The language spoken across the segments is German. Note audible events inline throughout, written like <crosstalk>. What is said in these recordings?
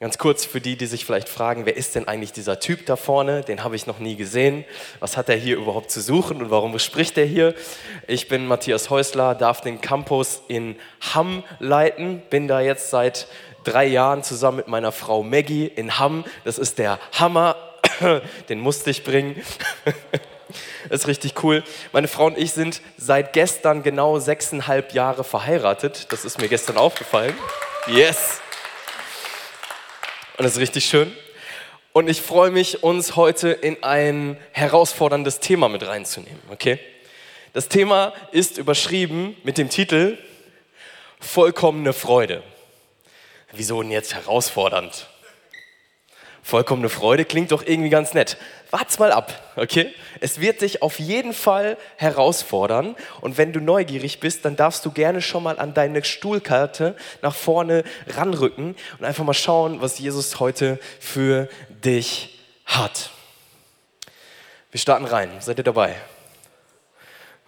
Ganz kurz für die, die sich vielleicht fragen, wer ist denn eigentlich dieser Typ da vorne? Den habe ich noch nie gesehen. Was hat er hier überhaupt zu suchen und warum spricht er hier? Ich bin Matthias Häusler, darf den Campus in Hamm leiten, bin da jetzt seit drei Jahren zusammen mit meiner Frau Maggie in Hamm. Das ist der Hammer, <coughs> den musste ich bringen. Das <laughs> ist richtig cool. Meine Frau und ich sind seit gestern genau sechseinhalb Jahre verheiratet. Das ist mir gestern aufgefallen. Yes! Und das ist richtig schön. Und ich freue mich, uns heute in ein herausforderndes Thema mit reinzunehmen. Okay? Das Thema ist überschrieben mit dem Titel Vollkommene Freude. Wieso denn jetzt herausfordernd? Vollkommene Freude klingt doch irgendwie ganz nett. Wart's mal ab, okay? Es wird dich auf jeden Fall herausfordern. Und wenn du neugierig bist, dann darfst du gerne schon mal an deine Stuhlkarte nach vorne ranrücken und einfach mal schauen, was Jesus heute für dich hat. Wir starten rein. Seid ihr dabei?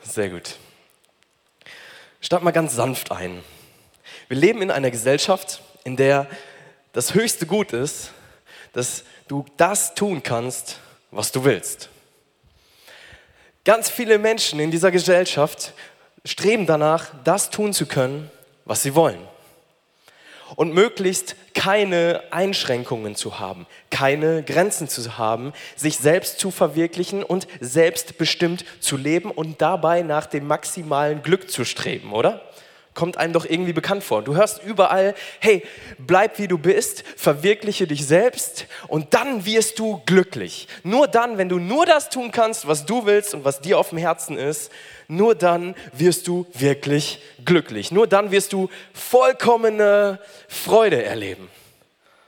Sehr gut. Start mal ganz sanft ein. Wir leben in einer Gesellschaft, in der das höchste Gut ist, dass du das tun kannst, was du willst. Ganz viele Menschen in dieser Gesellschaft streben danach, das tun zu können, was sie wollen. Und möglichst keine Einschränkungen zu haben, keine Grenzen zu haben, sich selbst zu verwirklichen und selbstbestimmt zu leben und dabei nach dem maximalen Glück zu streben, oder? Kommt einem doch irgendwie bekannt vor. Du hörst überall, hey, bleib wie du bist, verwirkliche dich selbst und dann wirst du glücklich. Nur dann, wenn du nur das tun kannst, was du willst und was dir auf dem Herzen ist, nur dann wirst du wirklich glücklich. Nur dann wirst du vollkommene Freude erleben.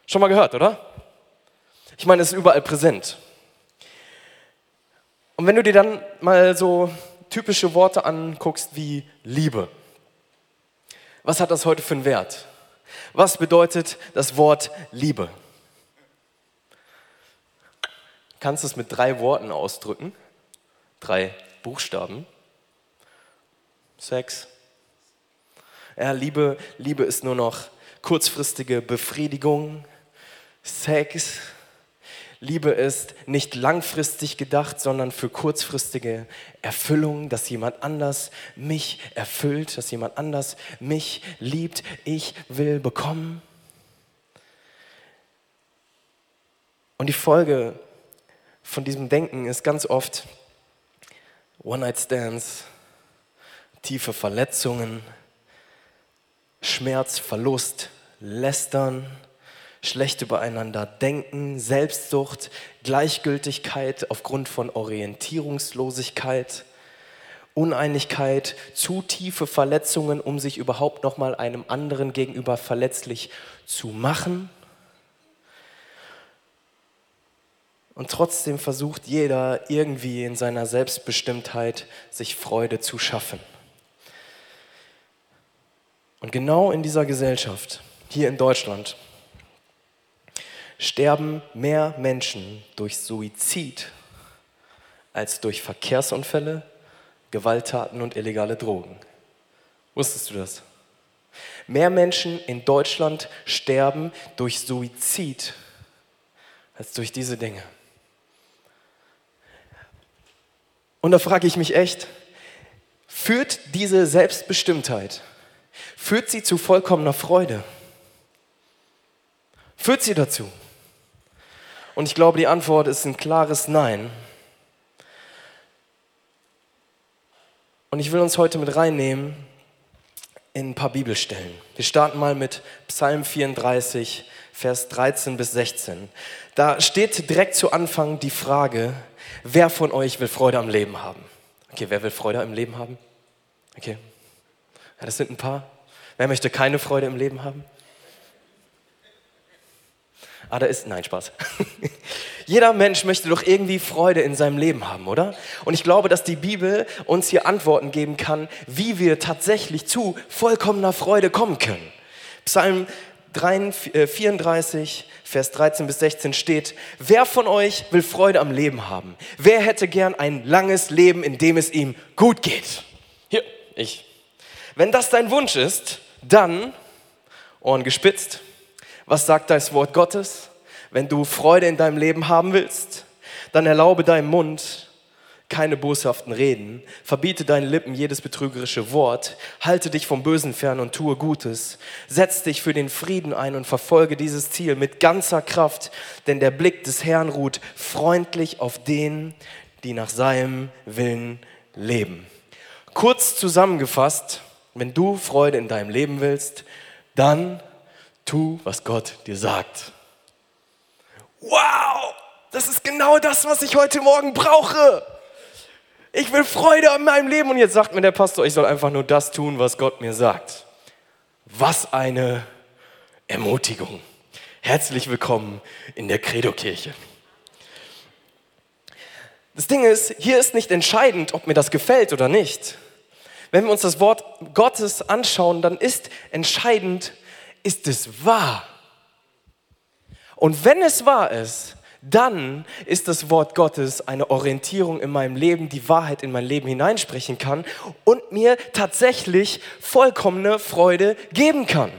Schon mal gehört, oder? Ich meine, es ist überall präsent. Und wenn du dir dann mal so typische Worte anguckst wie Liebe, was hat das heute für einen Wert? Was bedeutet das Wort Liebe? Kannst du es mit drei Worten ausdrücken? Drei Buchstaben. Sex. Ja, Liebe, Liebe ist nur noch kurzfristige Befriedigung. Sex Liebe ist nicht langfristig gedacht, sondern für kurzfristige Erfüllung, dass jemand anders mich erfüllt, dass jemand anders mich liebt. Ich will bekommen. Und die Folge von diesem Denken ist ganz oft One-Night-Stands, tiefe Verletzungen, Schmerz, Verlust, Lästern, schlecht übereinander denken, Selbstsucht, Gleichgültigkeit aufgrund von Orientierungslosigkeit, Uneinigkeit, zu tiefe Verletzungen, um sich überhaupt noch mal einem anderen gegenüber verletzlich zu machen. Und trotzdem versucht jeder irgendwie in seiner Selbstbestimmtheit sich Freude zu schaffen. Und genau in dieser Gesellschaft, hier in Deutschland, sterben mehr Menschen durch Suizid als durch Verkehrsunfälle, Gewalttaten und illegale Drogen. Wusstest du das? Mehr Menschen in Deutschland sterben durch Suizid als durch diese Dinge. Und da frage ich mich echt, führt diese Selbstbestimmtheit, führt sie zu vollkommener Freude? Führt sie dazu? Und ich glaube, die Antwort ist ein klares Nein. Und ich will uns heute mit reinnehmen in ein paar Bibelstellen. Wir starten mal mit Psalm 34, Vers 13 bis 16. Da steht direkt zu Anfang die Frage, wer von euch will Freude am Leben haben? Okay, wer will Freude im Leben haben? Okay, ja, das sind ein paar. Wer möchte keine Freude im Leben haben? Ah, da ist, nein, Spaß. <laughs> Jeder Mensch möchte doch irgendwie Freude in seinem Leben haben, oder? Und ich glaube, dass die Bibel uns hier Antworten geben kann, wie wir tatsächlich zu vollkommener Freude kommen können. Psalm 34, äh, Vers 13 bis 16 steht, wer von euch will Freude am Leben haben? Wer hätte gern ein langes Leben, in dem es ihm gut geht? Hier, ich. Wenn das dein Wunsch ist, dann, Ohren gespitzt, Was sagt das Wort Gottes? Wenn du Freude in deinem Leben haben willst, dann erlaube deinem Mund keine boshaften Reden, verbiete deinen Lippen jedes betrügerische Wort, halte dich vom Bösen fern und tue Gutes, setz dich für den Frieden ein und verfolge dieses Ziel mit ganzer Kraft, denn der Blick des Herrn ruht freundlich auf denen, die nach seinem Willen leben. Kurz zusammengefasst, wenn du Freude in deinem Leben willst, dann tu, was Gott dir sagt. Wow, das ist genau das, was ich heute Morgen brauche. Ich will Freude an meinem Leben und jetzt sagt mir der Pastor, ich soll einfach nur das tun, was Gott mir sagt. Was eine Ermutigung. Herzlich willkommen in der Credo-Kirche. Das Ding ist, hier ist nicht entscheidend, ob mir das gefällt oder nicht. Wenn wir uns das Wort Gottes anschauen, dann ist entscheidend, ist es wahr? Und wenn es wahr ist, dann ist das Wort Gottes eine Orientierung in meinem Leben, die Wahrheit in mein Leben hineinsprechen kann und mir tatsächlich vollkommene Freude geben kann.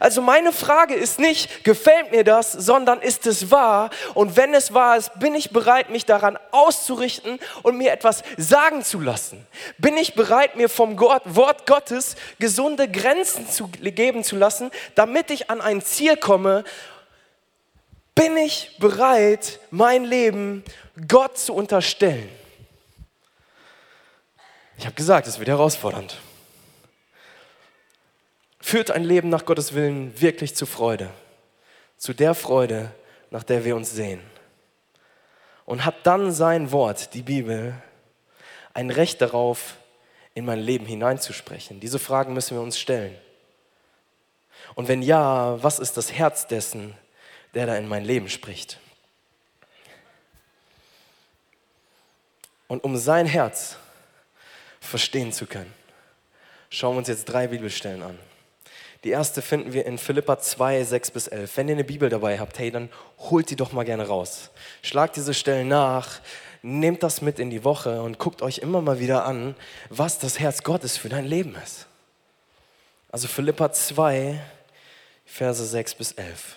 Also meine Frage ist nicht, gefällt mir das, sondern ist es wahr? Und wenn es wahr ist, bin ich bereit, mich daran auszurichten und mir etwas sagen zu lassen? Bin ich bereit, mir vom Wort Gottes gesunde Grenzen zu geben zu lassen, damit ich an ein Ziel komme? Bin ich bereit, mein Leben Gott zu unterstellen? Ich habe gesagt, es wird herausfordernd führt ein Leben nach Gottes Willen wirklich zu Freude, zu der Freude, nach der wir uns sehen. Und hat dann sein Wort, die Bibel, ein Recht darauf, in mein Leben hineinzusprechen? Diese Fragen müssen wir uns stellen. Und wenn ja, was ist das Herz dessen, der da in mein Leben spricht? Und um sein Herz verstehen zu können, schauen wir uns jetzt drei Bibelstellen an. Die erste finden wir in Philippa 2, 6 bis 11. Wenn ihr eine Bibel dabei habt, hey, dann holt die doch mal gerne raus. Schlagt diese Stellen nach, nehmt das mit in die Woche und guckt euch immer mal wieder an, was das Herz Gottes für dein Leben ist. Also Philippa 2, Verse 6 bis 11.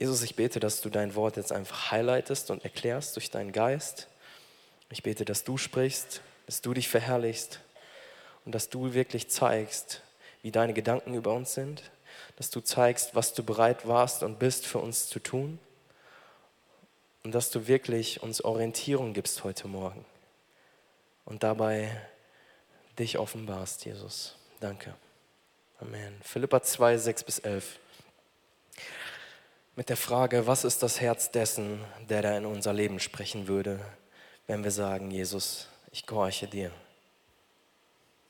Jesus, ich bete, dass du dein Wort jetzt einfach highlightest und erklärst durch deinen Geist. Ich bete, dass du sprichst, dass du dich verherrlichst und dass du wirklich zeigst, wie deine Gedanken über uns sind, dass du zeigst, was du bereit warst und bist für uns zu tun und dass du wirklich uns Orientierung gibst heute Morgen und dabei dich offenbarst, Jesus. Danke. Amen. Philippa 2, 6 bis 11. Mit der Frage, was ist das Herz dessen, der da in unser Leben sprechen würde, wenn wir sagen, Jesus, ich gehorche dir.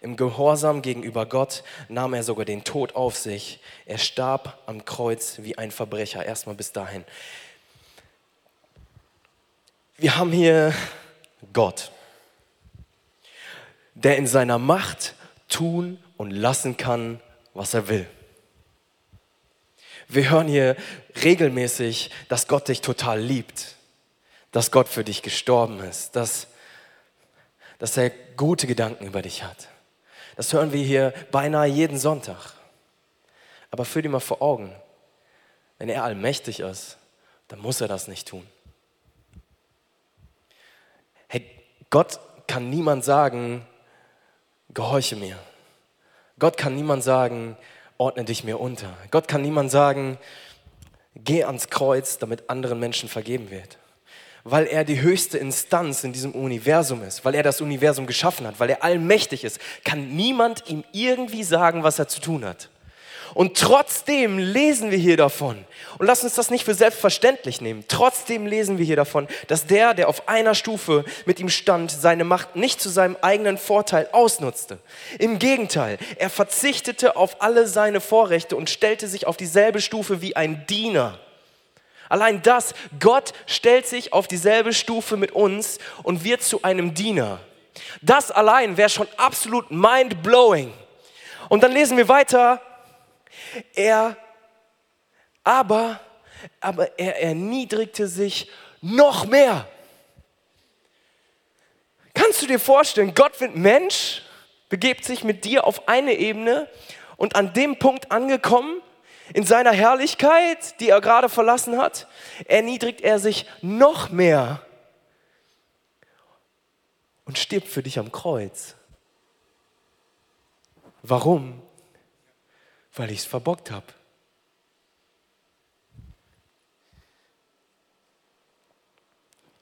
im Gehorsam gegenüber Gott nahm er sogar den Tod auf sich. Er starb am Kreuz wie ein Verbrecher. Erstmal bis dahin. Wir haben hier Gott, der in seiner Macht tun und lassen kann, was er will. Wir hören hier regelmäßig, dass Gott dich total liebt, dass Gott für dich gestorben ist, dass, dass er gute Gedanken über dich hat. Das hören wir hier beinahe jeden Sonntag. Aber führ dir mal vor Augen, wenn er allmächtig ist, dann muss er das nicht tun. Hey, Gott kann niemand sagen, gehorche mir. Gott kann niemand sagen, ordne dich mir unter. Gott kann niemand sagen, geh ans Kreuz, damit anderen Menschen vergeben wird weil er die höchste Instanz in diesem Universum ist, weil er das Universum geschaffen hat, weil er allmächtig ist, kann niemand ihm irgendwie sagen, was er zu tun hat. Und trotzdem lesen wir hier davon. Und lass uns das nicht für selbstverständlich nehmen. Trotzdem lesen wir hier davon, dass der, der auf einer Stufe mit ihm stand, seine Macht nicht zu seinem eigenen Vorteil ausnutzte. Im Gegenteil, er verzichtete auf alle seine Vorrechte und stellte sich auf dieselbe Stufe wie ein Diener. Allein das, Gott stellt sich auf dieselbe Stufe mit uns und wird zu einem Diener. Das allein wäre schon absolut mind-blowing. Und dann lesen wir weiter, er aber, aber er erniedrigte sich noch mehr. Kannst du dir vorstellen, Gott wird Mensch, begebt sich mit dir auf eine Ebene und an dem Punkt angekommen, in seiner Herrlichkeit, die er gerade verlassen hat, erniedrigt er sich noch mehr und stirbt für dich am Kreuz. Warum? Weil ich es verbockt habe.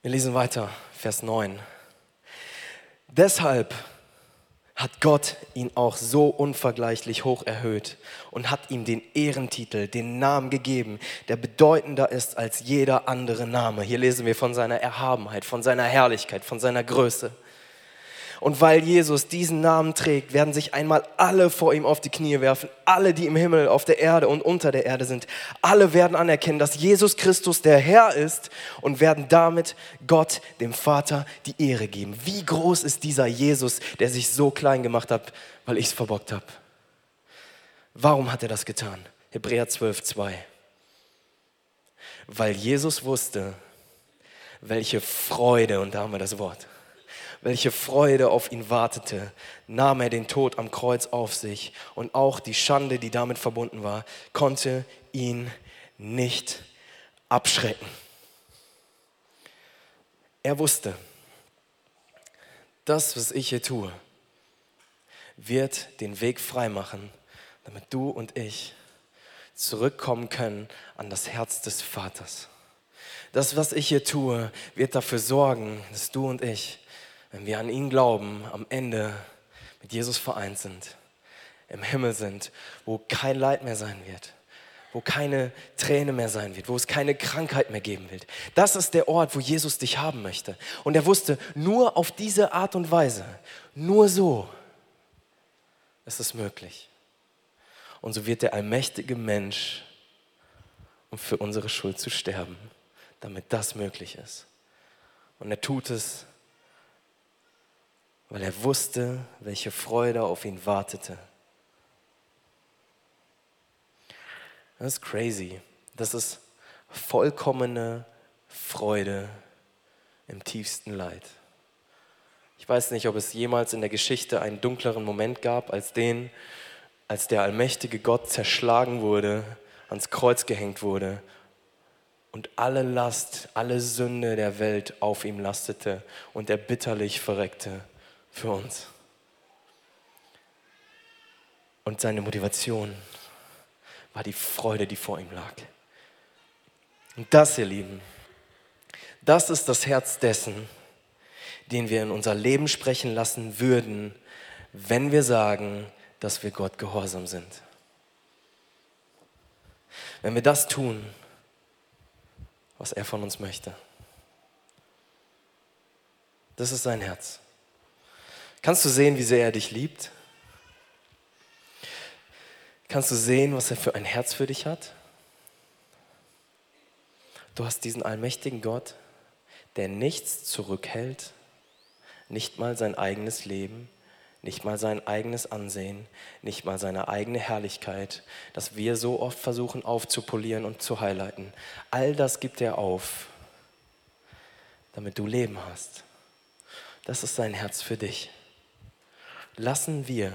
Wir lesen weiter, Vers 9. Deshalb hat Gott ihn auch so unvergleichlich hoch erhöht und hat ihm den Ehrentitel, den Namen gegeben, der bedeutender ist als jeder andere Name. Hier lesen wir von seiner Erhabenheit, von seiner Herrlichkeit, von seiner Größe. Und weil Jesus diesen Namen trägt, werden sich einmal alle vor ihm auf die Knie werfen. Alle, die im Himmel, auf der Erde und unter der Erde sind. Alle werden anerkennen, dass Jesus Christus der Herr ist und werden damit Gott, dem Vater, die Ehre geben. Wie groß ist dieser Jesus, der sich so klein gemacht hat, weil ich es verbockt habe? Warum hat er das getan? Hebräer 12, 2. Weil Jesus wusste, welche Freude, und da haben wir das Wort, welche Freude auf ihn wartete, nahm er den Tod am Kreuz auf sich und auch die Schande, die damit verbunden war, konnte ihn nicht abschrecken. Er wusste, das, was ich hier tue, wird den Weg freimachen, damit du und ich zurückkommen können an das Herz des Vaters. Das, was ich hier tue, wird dafür sorgen, dass du und ich wenn wir an ihn glauben, am Ende mit Jesus vereint sind, im Himmel sind, wo kein Leid mehr sein wird, wo keine Träne mehr sein wird, wo es keine Krankheit mehr geben wird. Das ist der Ort, wo Jesus dich haben möchte. Und er wusste, nur auf diese Art und Weise, nur so ist es möglich. Und so wird der allmächtige Mensch, um für unsere Schuld zu sterben, damit das möglich ist. Und er tut es weil er wusste, welche Freude auf ihn wartete. Das ist crazy. Das ist vollkommene Freude im tiefsten Leid. Ich weiß nicht, ob es jemals in der Geschichte einen dunkleren Moment gab als den, als der allmächtige Gott zerschlagen wurde, ans Kreuz gehängt wurde und alle Last, alle Sünde der Welt auf ihm lastete und er bitterlich verreckte für uns. Und seine Motivation war die Freude, die vor ihm lag. Und das, ihr Lieben, das ist das Herz dessen, den wir in unser Leben sprechen lassen würden, wenn wir sagen, dass wir Gott gehorsam sind. Wenn wir das tun, was er von uns möchte. Das ist sein Herz. Kannst du sehen, wie sehr er dich liebt? Kannst du sehen, was er für ein Herz für dich hat? Du hast diesen allmächtigen Gott, der nichts zurückhält, nicht mal sein eigenes Leben, nicht mal sein eigenes Ansehen, nicht mal seine eigene Herrlichkeit, das wir so oft versuchen aufzupolieren und zu highlighten. All das gibt er auf, damit du Leben hast. Das ist sein Herz für dich lassen wir,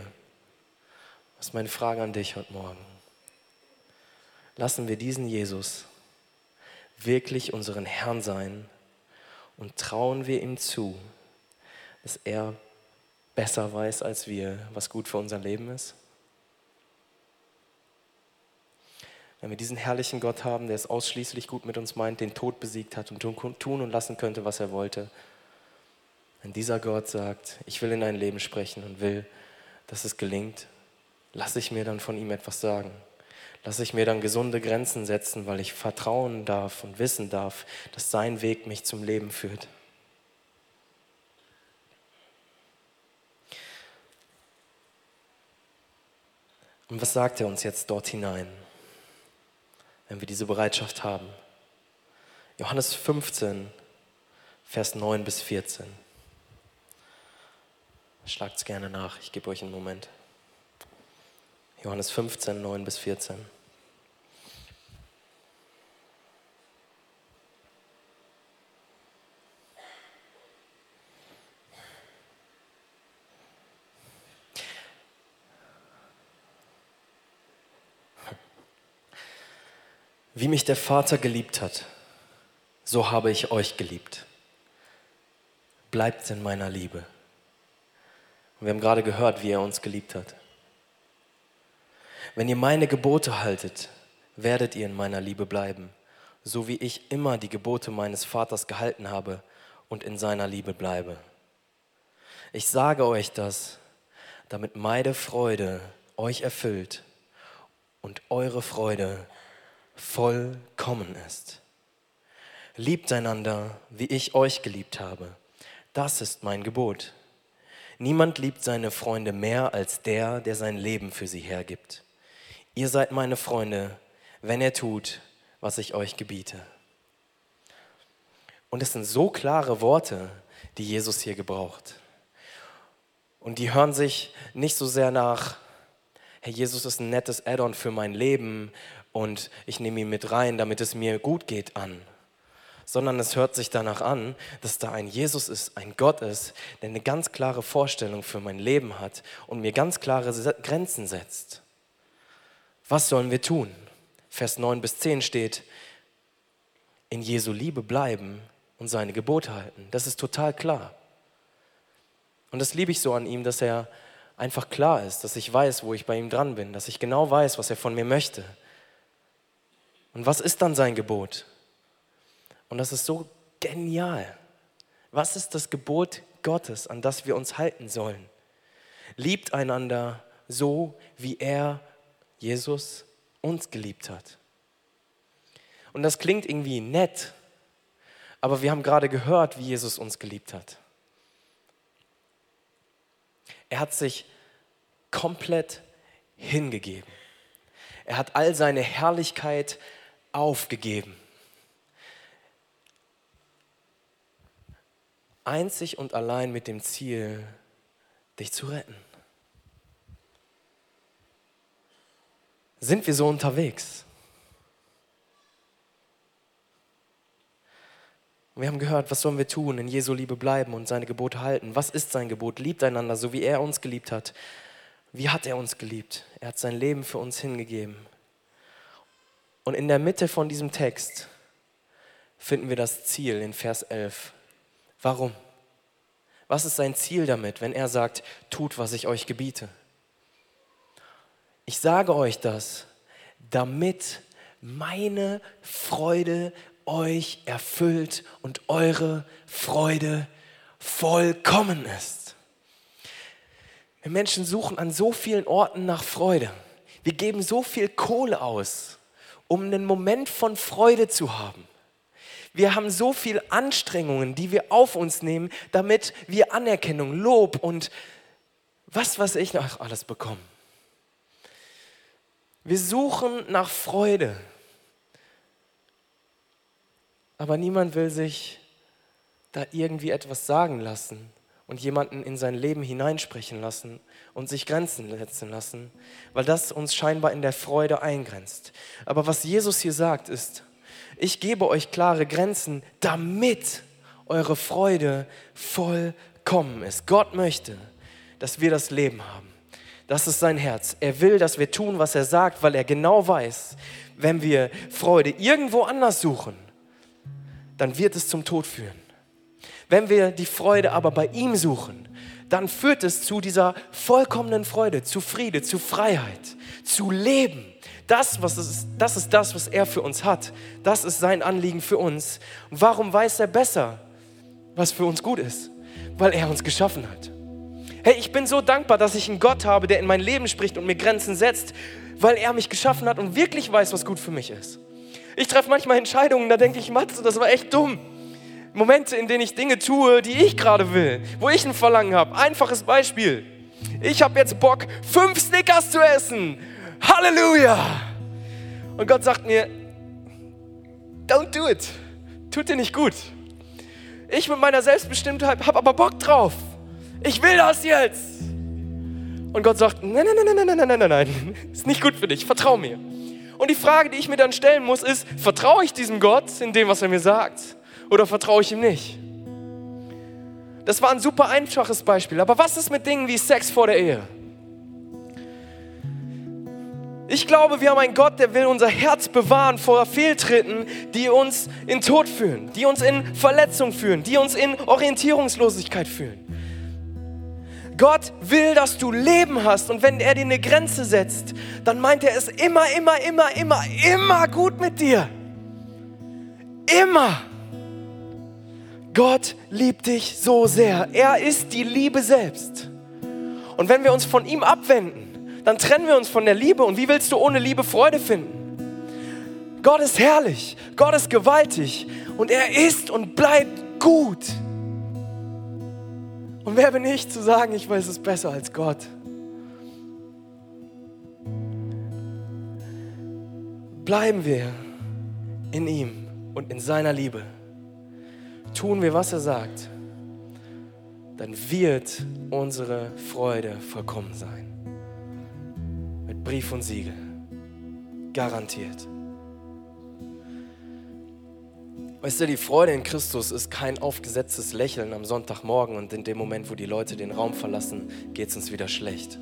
das ist meine Frage an dich heute Morgen, lassen wir diesen Jesus wirklich unseren Herrn sein und trauen wir ihm zu, dass er besser weiß als wir, was gut für unser Leben ist? Wenn wir diesen herrlichen Gott haben, der es ausschließlich gut mit uns meint, den Tod besiegt hat und tun und lassen könnte, was er wollte, wenn dieser Gott sagt, ich will in dein Leben sprechen und will, dass es gelingt, lasse ich mir dann von ihm etwas sagen. lasse ich mir dann gesunde Grenzen setzen, weil ich vertrauen darf und wissen darf, dass sein Weg mich zum Leben führt. Und was sagt er uns jetzt dort hinein, wenn wir diese Bereitschaft haben? Johannes 15, Vers 9 bis 14. Schlagt es gerne nach, ich gebe euch einen Moment. Johannes 15, 9 bis 14. Wie mich der Vater geliebt hat, so habe ich euch geliebt. Bleibt in meiner Liebe. Und wir haben gerade gehört, wie er uns geliebt hat. Wenn ihr meine Gebote haltet, werdet ihr in meiner Liebe bleiben, so wie ich immer die Gebote meines Vaters gehalten habe und in seiner Liebe bleibe. Ich sage euch das, damit meine Freude euch erfüllt und eure Freude vollkommen ist. Liebt einander, wie ich euch geliebt habe. Das ist mein Gebot. Niemand liebt seine Freunde mehr als der, der sein Leben für sie hergibt. Ihr seid meine Freunde, wenn er tut, was ich euch gebiete. Und es sind so klare Worte, die Jesus hier gebraucht. Und die hören sich nicht so sehr nach, Herr Jesus ist ein nettes Add-on für mein Leben und ich nehme ihn mit rein, damit es mir gut geht an, sondern es hört sich danach an, dass da ein Jesus ist, ein Gott ist, der eine ganz klare Vorstellung für mein Leben hat und mir ganz klare Grenzen setzt. Was sollen wir tun? Vers 9 bis 10 steht, in Jesu Liebe bleiben und seine Gebote halten. Das ist total klar. Und das liebe ich so an ihm, dass er einfach klar ist, dass ich weiß, wo ich bei ihm dran bin, dass ich genau weiß, was er von mir möchte. Und was ist dann sein Gebot? Und das ist so genial. Was ist das Gebot Gottes, an das wir uns halten sollen? Liebt einander so, wie er Jesus uns geliebt hat. Und das klingt irgendwie nett, aber wir haben gerade gehört, wie Jesus uns geliebt hat. Er hat sich komplett hingegeben. Er hat all seine Herrlichkeit aufgegeben. Einzig und allein mit dem Ziel, dich zu retten. Sind wir so unterwegs? Wir haben gehört, was sollen wir tun? In Jesu Liebe bleiben und seine Gebote halten. Was ist sein Gebot? Liebt einander, so wie er uns geliebt hat. Wie hat er uns geliebt? Er hat sein Leben für uns hingegeben. Und in der Mitte von diesem Text finden wir das Ziel in Vers 11. Warum? Was ist sein Ziel damit, wenn er sagt, tut, was ich euch gebiete? Ich sage euch das, damit meine Freude euch erfüllt und eure Freude vollkommen ist. Wir Menschen suchen an so vielen Orten nach Freude. Wir geben so viel Kohle aus, um einen Moment von Freude zu haben. Wir haben so viele Anstrengungen, die wir auf uns nehmen, damit wir Anerkennung, Lob und was weiß ich noch alles bekommen. Wir suchen nach Freude. Aber niemand will sich da irgendwie etwas sagen lassen und jemanden in sein Leben hineinsprechen lassen und sich Grenzen setzen lassen, weil das uns scheinbar in der Freude eingrenzt. Aber was Jesus hier sagt, ist, ich gebe euch klare Grenzen, damit eure Freude vollkommen ist. Gott möchte, dass wir das Leben haben. Das ist sein Herz. Er will, dass wir tun, was er sagt, weil er genau weiß, wenn wir Freude irgendwo anders suchen, dann wird es zum Tod führen. Wenn wir die Freude aber bei ihm suchen, dann führt es zu dieser vollkommenen Freude, zu Friede, zu Freiheit, zu Leben. Das, was ist, das ist das, was er für uns hat. Das ist sein Anliegen für uns. Warum weiß er besser, was für uns gut ist? Weil er uns geschaffen hat. Hey, ich bin so dankbar, dass ich einen Gott habe, der in mein Leben spricht und mir Grenzen setzt. weil er mich geschaffen hat und wirklich weiß, was gut für mich ist. Ich treffe manchmal Entscheidungen, da denke ich, Matze, das war echt dumm. Momente, in denen ich Dinge tue, die ich gerade will, wo ich ein Verlangen habe. Einfaches Beispiel. Ich habe jetzt Bock, fünf Snickers zu essen. Halleluja! Und Gott sagt mir, don't do it. Tut dir nicht gut. Ich mit meiner Selbstbestimmtheit habe aber Bock drauf. Ich will das jetzt. Und Gott sagt, nein, nein, nein, nein, nein, nein, nein, nein, <laughs> ist nicht gut für dich, vertrau mir. Und die Frage, die ich mir dann stellen muss, ist, vertraue ich diesem Gott in dem, was er mir sagt? Oder vertraue ich ihm nicht? Das war ein super einfaches Beispiel. Aber was ist mit Dingen wie Sex vor der Ehe? Ich glaube, wir haben einen Gott, der will unser Herz bewahren vor Fehltritten, die uns in Tod führen, die uns in Verletzung führen, die uns in Orientierungslosigkeit führen. Gott will, dass du Leben hast und wenn er dir eine Grenze setzt, dann meint er es immer, immer, immer, immer, immer gut mit dir. Immer. Gott liebt dich so sehr. Er ist die Liebe selbst. Und wenn wir uns von ihm abwenden, dann trennen wir uns von der Liebe. Und wie willst du ohne Liebe Freude finden? Gott ist herrlich, Gott ist gewaltig und er ist und bleibt gut. Und wer bin ich zu sagen, ich weiß es besser als Gott? Bleiben wir in ihm und in seiner Liebe. Tun wir, was er sagt, dann wird unsere Freude vollkommen sein. Brief und Siegel. Garantiert. Weißt du, die Freude in Christus ist kein aufgesetztes Lächeln am Sonntagmorgen und in dem Moment, wo die Leute den Raum verlassen, geht es uns wieder schlecht.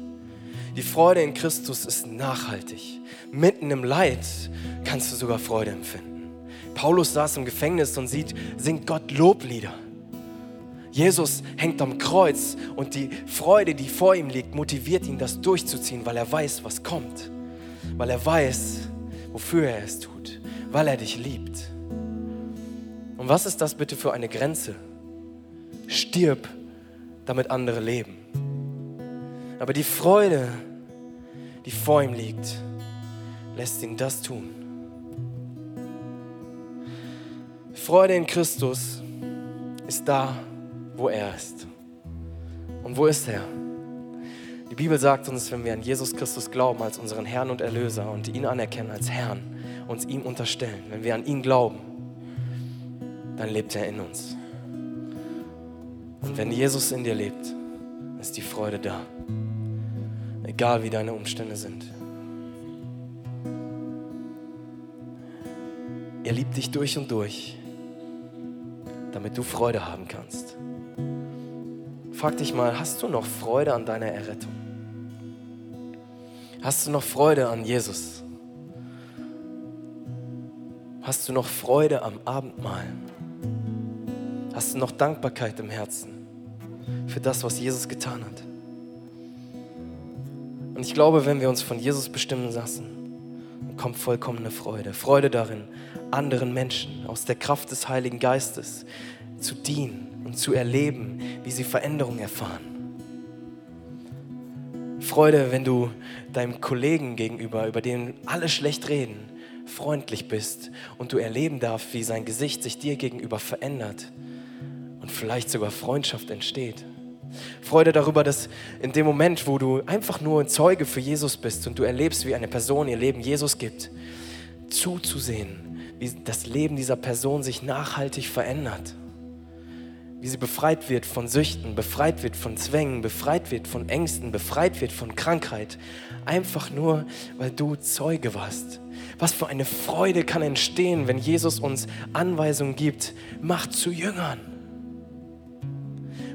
Die Freude in Christus ist nachhaltig. Mitten im Leid kannst du sogar Freude empfinden. Paulus saß im Gefängnis und sieht, singt Gott Loblieder. Jesus hängt am Kreuz und die Freude, die vor ihm liegt, motiviert ihn, das durchzuziehen, weil er weiß, was kommt. Weil er weiß, wofür er es tut. Weil er dich liebt. Und was ist das bitte für eine Grenze? Stirb, damit andere leben. Aber die Freude, die vor ihm liegt, lässt ihn das tun. Freude in Christus ist da, wo er ist. Und wo ist er? Die Bibel sagt uns, wenn wir an Jesus Christus glauben als unseren Herrn und Erlöser und ihn anerkennen als Herrn, uns ihm unterstellen, wenn wir an ihn glauben, dann lebt er in uns. Und wenn Jesus in dir lebt, ist die Freude da. Egal wie deine Umstände sind. Er liebt dich durch und durch, damit du Freude haben kannst. Frag dich mal, hast du noch Freude an deiner Errettung? Hast du noch Freude an Jesus? Hast du noch Freude am Abendmahl? Hast du noch Dankbarkeit im Herzen für das, was Jesus getan hat? Und ich glaube, wenn wir uns von Jesus bestimmen lassen, kommt vollkommene Freude. Freude darin, anderen Menschen aus der Kraft des Heiligen Geistes zu dienen und zu erleben, wie sie Veränderung erfahren. Freude, wenn du deinem Kollegen gegenüber, über den alle schlecht reden, freundlich bist und du erleben darfst, wie sein Gesicht sich dir gegenüber verändert und vielleicht sogar Freundschaft entsteht. Freude darüber, dass in dem Moment, wo du einfach nur ein Zeuge für Jesus bist und du erlebst, wie eine Person ihr Leben Jesus gibt, zuzusehen, wie das Leben dieser Person sich nachhaltig verändert wie sie befreit wird von Süchten, befreit wird von Zwängen, befreit wird von Ängsten, befreit wird von Krankheit. Einfach nur, weil du Zeuge warst. Was für eine Freude kann entstehen, wenn Jesus uns Anweisungen gibt, macht zu Jüngern.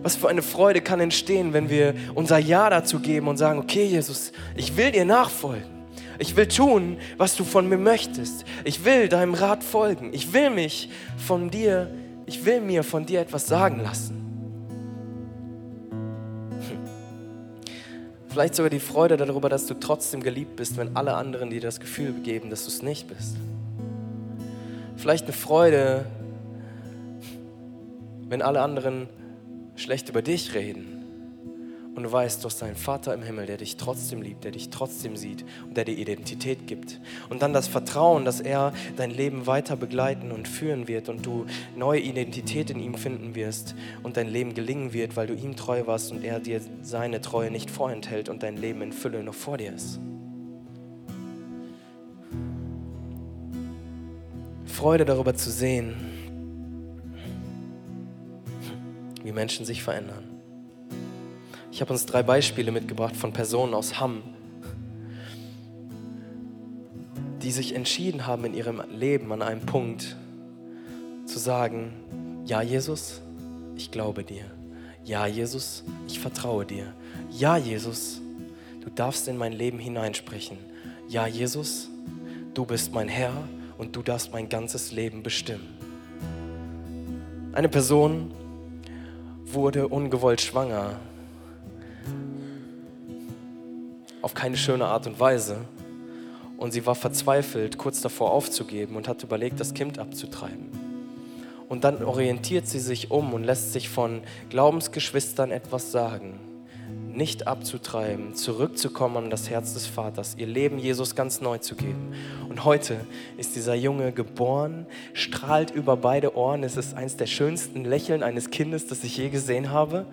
Was für eine Freude kann entstehen, wenn wir unser Ja dazu geben und sagen, okay Jesus, ich will dir nachfolgen. Ich will tun, was du von mir möchtest. Ich will deinem Rat folgen. Ich will mich von dir ich will mir von dir etwas sagen lassen. Hm. Vielleicht sogar die Freude darüber, dass du trotzdem geliebt bist, wenn alle anderen dir das Gefühl geben, dass du es nicht bist. Vielleicht eine Freude, wenn alle anderen schlecht über dich reden und du weißt, du hast einen Vater im Himmel, der dich trotzdem liebt, der dich trotzdem sieht und der dir Identität gibt. Und dann das Vertrauen, dass er dein Leben weiter begleiten und führen wird und du neue Identität in ihm finden wirst und dein Leben gelingen wird, weil du ihm treu warst und er dir seine Treue nicht vorenthält und dein Leben in Fülle noch vor dir ist. Freude darüber zu sehen, wie Menschen sich verändern. Ich habe uns drei Beispiele mitgebracht von Personen aus Hamm, die sich entschieden haben in ihrem Leben an einem Punkt zu sagen, ja Jesus, ich glaube dir. Ja Jesus, ich vertraue dir. Ja Jesus, du darfst in mein Leben hineinsprechen. Ja Jesus, du bist mein Herr und du darfst mein ganzes Leben bestimmen. Eine Person wurde ungewollt schwanger auf keine schöne Art und Weise. Und sie war verzweifelt, kurz davor aufzugeben und hat überlegt, das Kind abzutreiben. Und dann orientiert sie sich um und lässt sich von Glaubensgeschwistern etwas sagen nicht abzutreiben, zurückzukommen an das Herz des Vaters, ihr Leben Jesus ganz neu zu geben. Und heute ist dieser Junge geboren, strahlt über beide Ohren. Es ist eines der schönsten Lächeln eines Kindes, das ich je gesehen habe.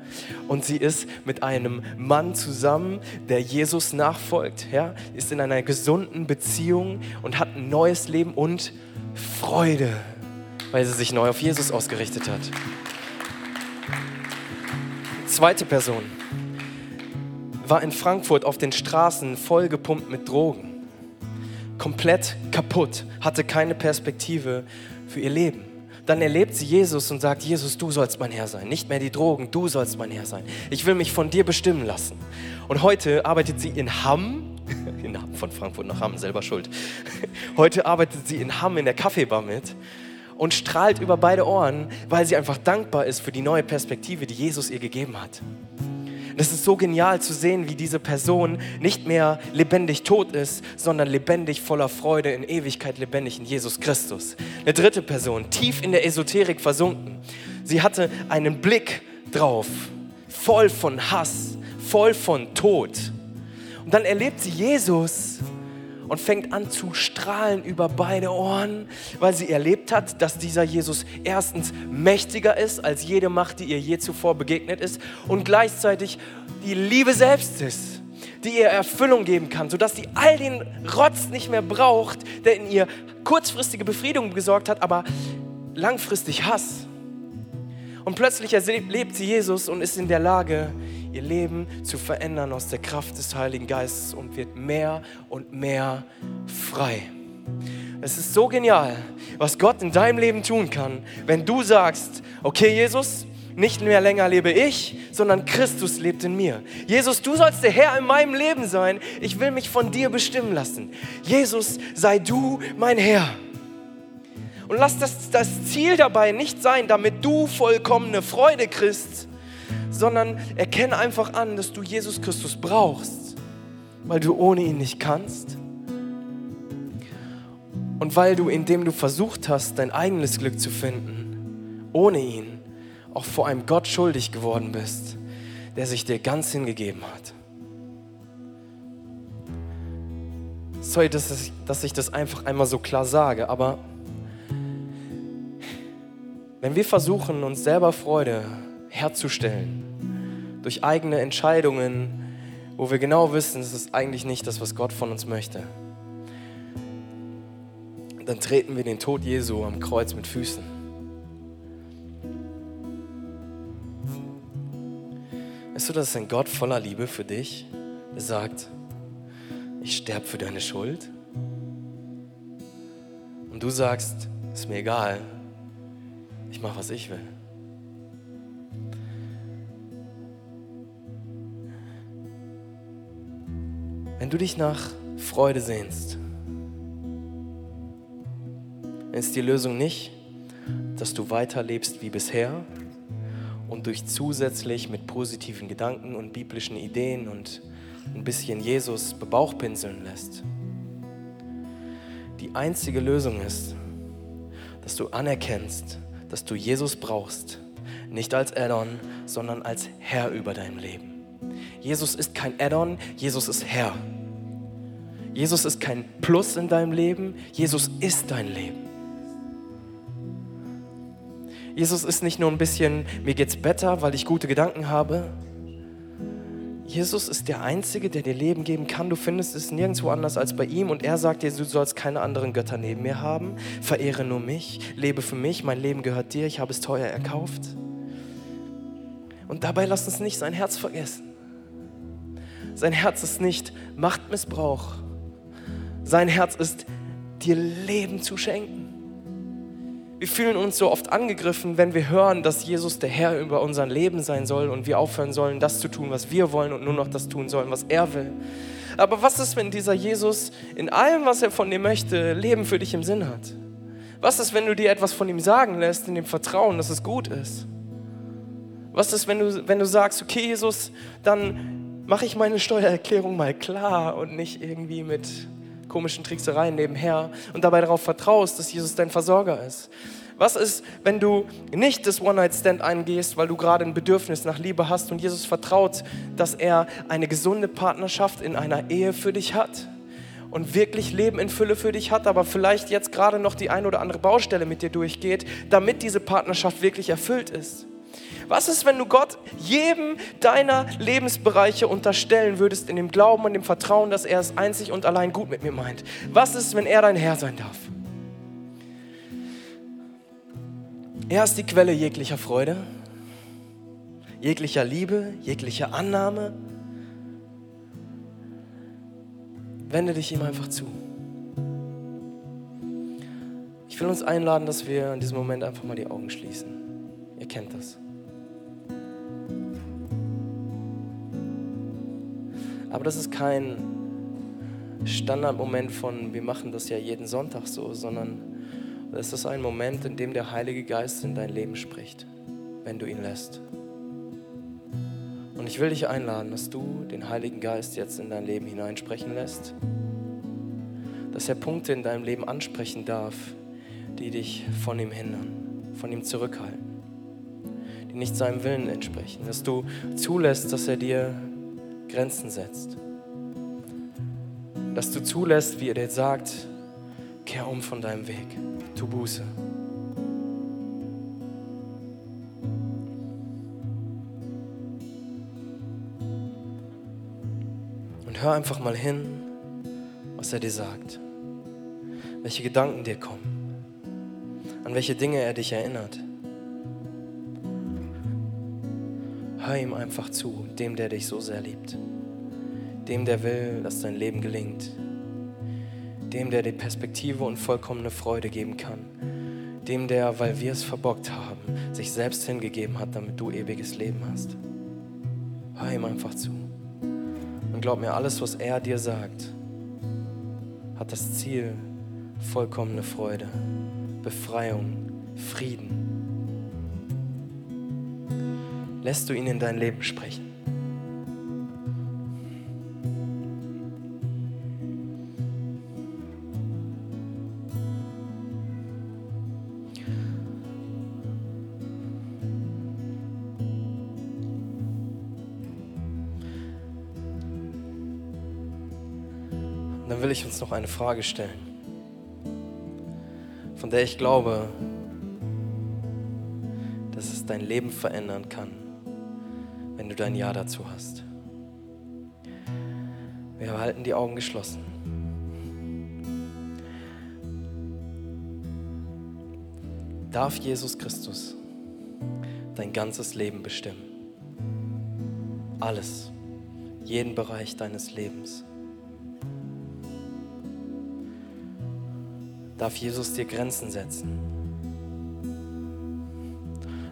Und sie ist mit einem Mann zusammen, der Jesus nachfolgt, ja, ist in einer gesunden Beziehung und hat ein neues Leben und Freude, weil sie sich neu auf Jesus ausgerichtet hat. Zweite Person war in Frankfurt auf den Straßen vollgepumpt mit Drogen. Komplett kaputt, hatte keine Perspektive für ihr Leben. Dann erlebt sie Jesus und sagt, Jesus, du sollst mein Herr sein. Nicht mehr die Drogen, du sollst mein Herr sein. Ich will mich von dir bestimmen lassen. Und heute arbeitet sie in Hamm, <laughs> in von Frankfurt nach Hamm, selber schuld. <laughs> Heute arbeitet sie in Hamm in der Kaffeebar mit und strahlt über beide Ohren, weil sie einfach dankbar ist für die neue Perspektive, die Jesus ihr gegeben hat. Es ist so genial zu sehen, wie diese Person nicht mehr lebendig tot ist, sondern lebendig voller Freude in Ewigkeit lebendig in Jesus Christus. Eine dritte Person, tief in der Esoterik versunken. Sie hatte einen Blick drauf, voll von Hass, voll von Tod. Und dann erlebt sie Jesus und fängt an zu strahlen über beide Ohren, weil sie erlebt hat, dass dieser Jesus erstens mächtiger ist als jede Macht, die ihr je zuvor begegnet ist und gleichzeitig die Liebe selbst ist, die ihr Erfüllung geben kann, sodass sie all den Rotz nicht mehr braucht, der in ihr kurzfristige Befriedigung gesorgt hat, aber langfristig Hass. Und plötzlich erlebt sie Jesus und ist in der Lage, ihr Leben zu verändern aus der Kraft des Heiligen Geistes und wird mehr und mehr frei. Es ist so genial, was Gott in deinem Leben tun kann, wenn du sagst, okay Jesus, nicht mehr länger lebe ich, sondern Christus lebt in mir. Jesus, du sollst der Herr in meinem Leben sein. Ich will mich von dir bestimmen lassen. Jesus, sei du mein Herr. Und lass das, das Ziel dabei nicht sein, damit du vollkommene Freude kriegst, sondern erkenne einfach an, dass du Jesus Christus brauchst, weil du ohne ihn nicht kannst. Und weil du, indem du versucht hast, dein eigenes Glück zu finden, ohne ihn, auch vor einem Gott schuldig geworden bist, der sich dir ganz hingegeben hat. Sorry, dass ich, dass ich das einfach einmal so klar sage, aber wenn wir versuchen, uns selber Freude herzustellen, durch eigene Entscheidungen, wo wir genau wissen, es ist eigentlich nicht das, was Gott von uns möchte, dann treten wir den Tod Jesu am Kreuz mit Füßen. Weißt du, das ist ein Gott voller Liebe für dich, der sagt, ich sterbe für deine Schuld. Und du sagst, ist mir egal, ich mache, was ich will. Du dich nach Freude sehnst, ist die Lösung nicht, dass du weiterlebst wie bisher und durch zusätzlich mit positiven Gedanken und biblischen Ideen und ein bisschen Jesus bebauchpinseln lässt. Die einzige Lösung ist, dass du anerkennst, dass du Jesus brauchst, nicht als Addon, sondern als Herr über dein Leben. Jesus ist kein Add-on, Jesus ist Herr. Jesus ist kein Plus in deinem Leben, Jesus ist dein Leben. Jesus ist nicht nur ein bisschen, mir geht's besser, weil ich gute Gedanken habe. Jesus ist der Einzige, der dir Leben geben kann. Du findest es nirgendwo anders als bei ihm. Und er sagt dir, du sollst keine anderen Götter neben mir haben. Verehre nur mich, lebe für mich, mein Leben gehört dir, ich habe es teuer erkauft. Und dabei lass uns nicht sein Herz vergessen. Sein Herz ist nicht Machtmissbrauch. Sein Herz ist, dir Leben zu schenken. Wir fühlen uns so oft angegriffen, wenn wir hören, dass Jesus der Herr über unser Leben sein soll und wir aufhören sollen, das zu tun, was wir wollen und nur noch das tun sollen, was er will. Aber was ist, wenn dieser Jesus in allem, was er von dir möchte, Leben für dich im Sinn hat? Was ist, wenn du dir etwas von ihm sagen lässt, in dem Vertrauen, dass es gut ist? Was ist, wenn du, wenn du sagst, okay, Jesus, dann mache ich meine Steuererklärung mal klar und nicht irgendwie mit komischen Tricksereien nebenher und dabei darauf vertraust, dass Jesus dein Versorger ist? Was ist, wenn du nicht das One-Night-Stand eingehst, weil du gerade ein Bedürfnis nach Liebe hast und Jesus vertraut, dass er eine gesunde Partnerschaft in einer Ehe für dich hat? und wirklich Leben in Fülle für dich hat, aber vielleicht jetzt gerade noch die ein oder andere Baustelle mit dir durchgeht, damit diese Partnerschaft wirklich erfüllt ist. Was ist, wenn du Gott jedem deiner Lebensbereiche unterstellen würdest in dem Glauben und dem Vertrauen, dass er es einzig und allein gut mit mir meint? Was ist, wenn er dein Herr sein darf? Er ist die Quelle jeglicher Freude, jeglicher Liebe, jeglicher Annahme. Wende dich ihm einfach zu. Ich will uns einladen, dass wir in diesem Moment einfach mal die Augen schließen. Ihr kennt das. Aber das ist kein Standardmoment von, wir machen das ja jeden Sonntag so, sondern es ist ein Moment, in dem der Heilige Geist in dein Leben spricht, wenn du ihn lässt. Und ich will dich einladen, dass du den Heiligen Geist jetzt in dein Leben hineinsprechen lässt, dass er Punkte in deinem Leben ansprechen darf, die dich von ihm hindern, von ihm zurückhalten, die nicht seinem Willen entsprechen, dass du zulässt, dass er dir Grenzen setzt. Dass du zulässt, wie er dir sagt, kehr um von deinem Weg, tu Buße. Und hör einfach mal hin, was er dir sagt, welche Gedanken dir kommen, an welche Dinge er dich erinnert. Hör ihm einfach zu, dem, der dich so sehr liebt. Dem, der will, dass dein Leben gelingt. Dem, der dir Perspektive und vollkommene Freude geben kann. Dem, der, weil wir es verbockt haben, sich selbst hingegeben hat, damit du ewiges Leben hast. Hör ihm einfach zu. Und glaub mir, alles, was er dir sagt, hat das Ziel vollkommene Freude, Befreiung, Frieden lässt du ihn in dein Leben sprechen. dann will ich uns noch eine Frage stellen, von der ich glaube, dass es dein Leben verändern kann dein Ja dazu hast. Wir halten die Augen geschlossen. Darf Jesus Christus dein ganzes Leben bestimmen? Alles, jeden Bereich deines Lebens. Darf Jesus dir Grenzen setzen?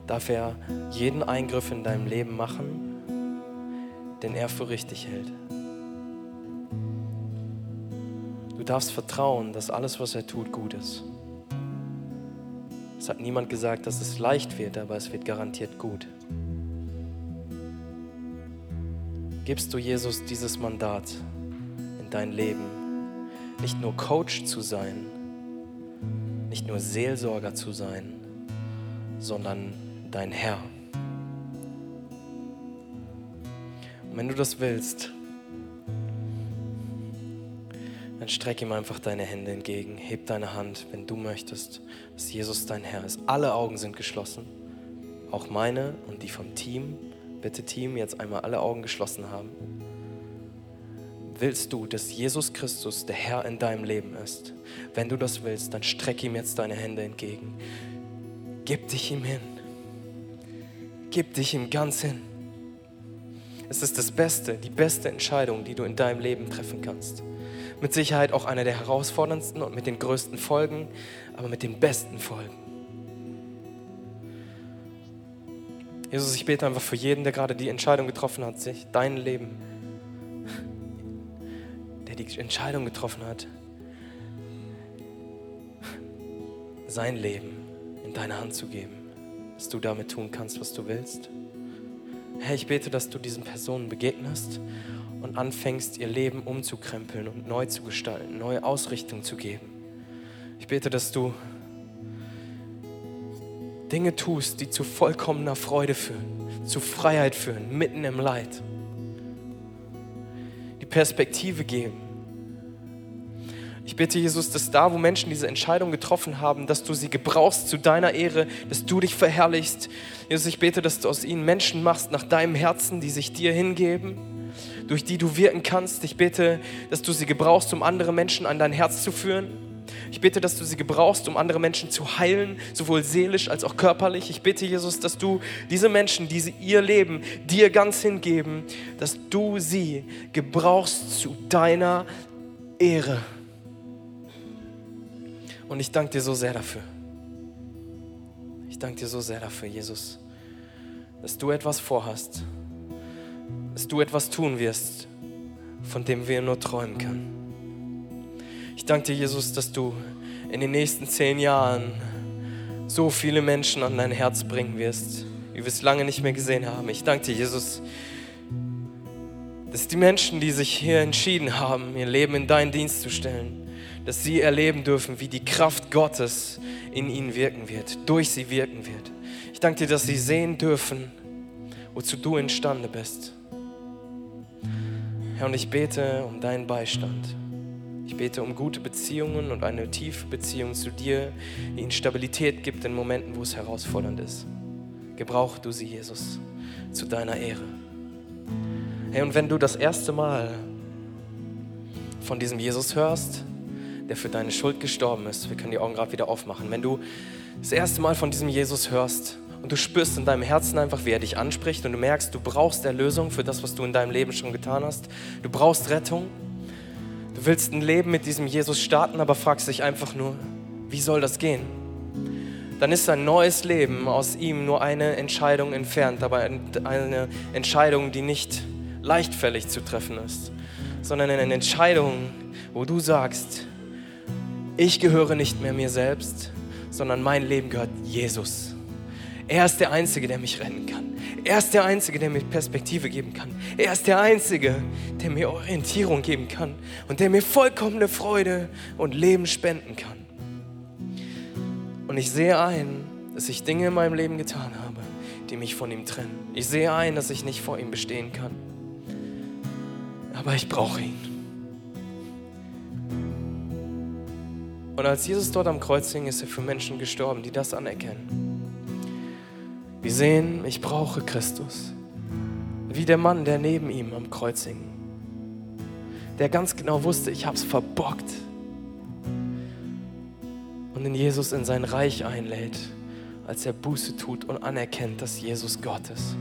darf er jeden Eingriff in deinem Leben machen, den er für richtig hält. Du darfst vertrauen, dass alles, was er tut, gut ist. Es hat niemand gesagt, dass es leicht wird, aber es wird garantiert gut. Gibst du Jesus dieses Mandat in dein Leben, nicht nur Coach zu sein, nicht nur Seelsorger zu sein, sondern dein Herr. Wenn du das willst, dann streck ihm einfach deine Hände entgegen, heb deine Hand, wenn du möchtest, dass Jesus dein Herr ist. Alle Augen sind geschlossen, auch meine und die vom Team. Bitte Team, jetzt einmal alle Augen geschlossen haben. Willst du, dass Jesus Christus der Herr in deinem Leben ist? Wenn du das willst, dann streck ihm jetzt deine Hände entgegen. Gib dich ihm hin. Gib dich ihm ganz hin. Es ist das Beste, die beste Entscheidung, die du in deinem Leben treffen kannst. Mit Sicherheit auch eine der herausforderndsten und mit den größten Folgen, aber mit den besten Folgen. Jesus, ich bete einfach für jeden, der gerade die Entscheidung getroffen hat, sich dein Leben die Entscheidung getroffen hat, sein Leben in deine Hand zu geben, dass du damit tun kannst, was du willst. Herr, ich bete, dass du diesen Personen begegnest und anfängst, ihr Leben umzukrempeln und neu zu gestalten, neue Ausrichtung zu geben. Ich bete, dass du Dinge tust, die zu vollkommener Freude führen, zu Freiheit führen, mitten im Leid. Die Perspektive geben, ich bitte Jesus, dass da, wo Menschen diese Entscheidung getroffen haben, dass du sie gebrauchst zu deiner Ehre, dass du dich verherrlichst. Jesus, ich bete, dass du aus ihnen Menschen machst nach deinem Herzen, die sich dir hingeben, durch die du wirken kannst. Ich bete, dass du sie gebrauchst, um andere Menschen an dein Herz zu führen. Ich bitte, dass du sie gebrauchst, um andere Menschen zu heilen, sowohl seelisch als auch körperlich. Ich bitte, Jesus, dass du diese Menschen, die sie ihr Leben dir ganz hingeben, dass du sie gebrauchst zu deiner Ehre. Und ich danke dir so sehr dafür. Ich danke dir so sehr dafür, Jesus, dass du etwas vorhast, dass du etwas tun wirst, von dem wir nur träumen können. Ich danke dir, Jesus, dass du in den nächsten zehn Jahren so viele Menschen an dein Herz bringen wirst, wie wir es lange nicht mehr gesehen haben. Ich danke dir, Jesus, dass die Menschen, die sich hier entschieden haben, ihr Leben in deinen Dienst zu stellen, dass sie erleben dürfen, wie die Kraft Gottes in ihnen wirken wird, durch sie wirken wird. Ich danke dir, dass sie sehen dürfen, wozu du imstande bist. Herr, und ich bete um deinen Beistand. Ich bete um gute Beziehungen und eine tiefe Beziehung zu dir, die ihnen Stabilität gibt in Momenten, wo es herausfordernd ist. Gebrauch du sie, Jesus, zu deiner Ehre. Hey, und wenn du das erste Mal von diesem Jesus hörst, der für deine Schuld gestorben ist. Wir können die Augen gerade wieder aufmachen. Wenn du das erste Mal von diesem Jesus hörst und du spürst in deinem Herzen einfach, wie er dich anspricht und du merkst, du brauchst Erlösung für das, was du in deinem Leben schon getan hast. Du brauchst Rettung. Du willst ein Leben mit diesem Jesus starten, aber fragst dich einfach nur, wie soll das gehen? Dann ist ein neues Leben aus ihm nur eine Entscheidung entfernt, aber eine Entscheidung, die nicht leichtfällig zu treffen ist, sondern eine Entscheidung, wo du sagst, ich gehöre nicht mehr mir selbst, sondern mein Leben gehört Jesus. Er ist der Einzige, der mich retten kann. Er ist der Einzige, der mir Perspektive geben kann. Er ist der Einzige, der mir Orientierung geben kann und der mir vollkommene Freude und Leben spenden kann. Und ich sehe ein, dass ich Dinge in meinem Leben getan habe, die mich von ihm trennen. Ich sehe ein, dass ich nicht vor ihm bestehen kann. Aber ich brauche ihn. Und als Jesus dort am Kreuz hing, ist er für Menschen gestorben, die das anerkennen. Wir sehen, ich brauche Christus. Wie der Mann, der neben ihm am Kreuz hing. Der ganz genau wusste, ich habe es verbockt. Und in Jesus in sein Reich einlädt, als er Buße tut und anerkennt, dass Jesus Gott ist.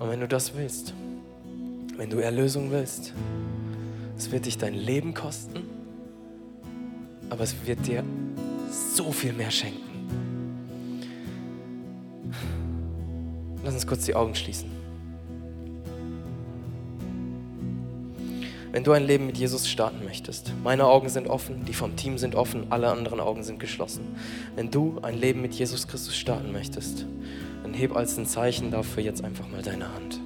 Und wenn du das willst, wenn du Erlösung willst, es wird dich dein Leben kosten aber es wird dir so viel mehr schenken. Lass uns kurz die Augen schließen. Wenn du ein Leben mit Jesus starten möchtest, meine Augen sind offen, die vom Team sind offen, alle anderen Augen sind geschlossen. Wenn du ein Leben mit Jesus Christus starten möchtest, dann heb als ein Zeichen dafür jetzt einfach mal deine Hand.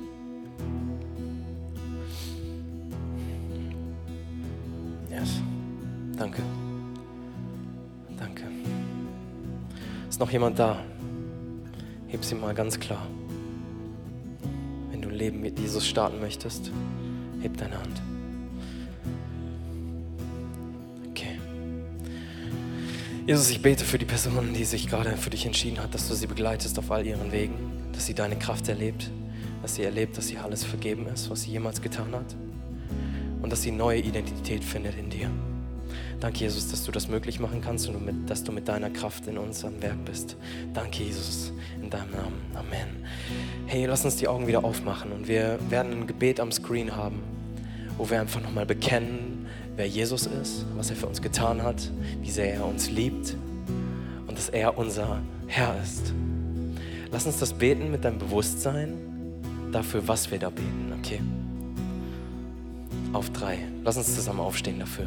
Yes. Danke. Noch jemand da? Heb sie mal ganz klar. Wenn du Leben mit Jesus starten möchtest, heb deine Hand. Okay. Jesus, ich bete für die Person, die sich gerade für dich entschieden hat, dass du sie begleitest auf all ihren Wegen, dass sie deine Kraft erlebt, dass sie erlebt, dass sie alles vergeben ist, was sie jemals getan hat und dass sie neue Identität findet in dir. Danke, Jesus, dass du das möglich machen kannst und dass du mit deiner Kraft in uns am Werk bist. Danke, Jesus, in deinem Namen. Amen. Hey, lass uns die Augen wieder aufmachen und wir werden ein Gebet am Screen haben, wo wir einfach nochmal bekennen, wer Jesus ist, was er für uns getan hat, wie sehr er uns liebt und dass er unser Herr ist. Lass uns das beten mit deinem Bewusstsein dafür, was wir da beten, okay? Auf drei. Lass uns zusammen aufstehen dafür.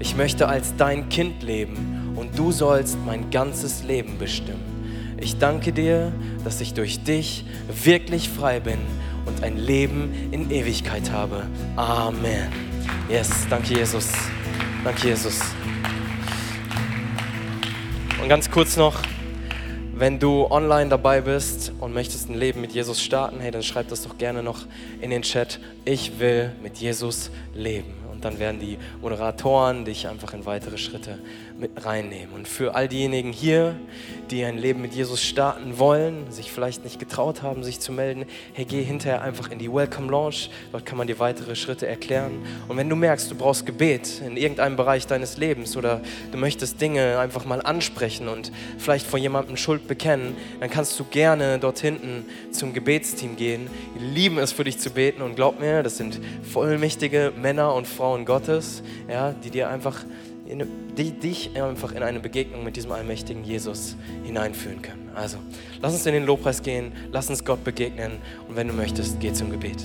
Ich möchte als dein Kind leben und du sollst mein ganzes Leben bestimmen. Ich danke dir, dass ich durch dich wirklich frei bin und ein Leben in Ewigkeit habe. Amen. Yes, danke Jesus. Danke Jesus. Und ganz kurz noch, wenn du online dabei bist und möchtest ein Leben mit Jesus starten, hey, dann schreib das doch gerne noch in den Chat. Ich will mit Jesus leben dann werden die Moderatoren dich einfach in weitere Schritte mit reinnehmen. Und für all diejenigen hier, die ein Leben mit Jesus starten wollen, sich vielleicht nicht getraut haben, sich zu melden, hey, geh hinterher einfach in die Welcome Launch. Dort kann man dir weitere Schritte erklären. Und wenn du merkst, du brauchst Gebet in irgendeinem Bereich deines Lebens oder du möchtest Dinge einfach mal ansprechen und vielleicht vor jemandem Schuld bekennen, dann kannst du gerne dort hinten zum Gebetsteam gehen. Wir lieben es für dich zu beten und glaub mir, das sind vollmächtige Männer und Frauen Frauen Gottes, ja, die dir einfach, in, die dich einfach in eine Begegnung mit diesem allmächtigen Jesus hineinführen können. Also, lass uns in den Lobpreis gehen, lass uns Gott begegnen und wenn du möchtest, geh zum Gebet.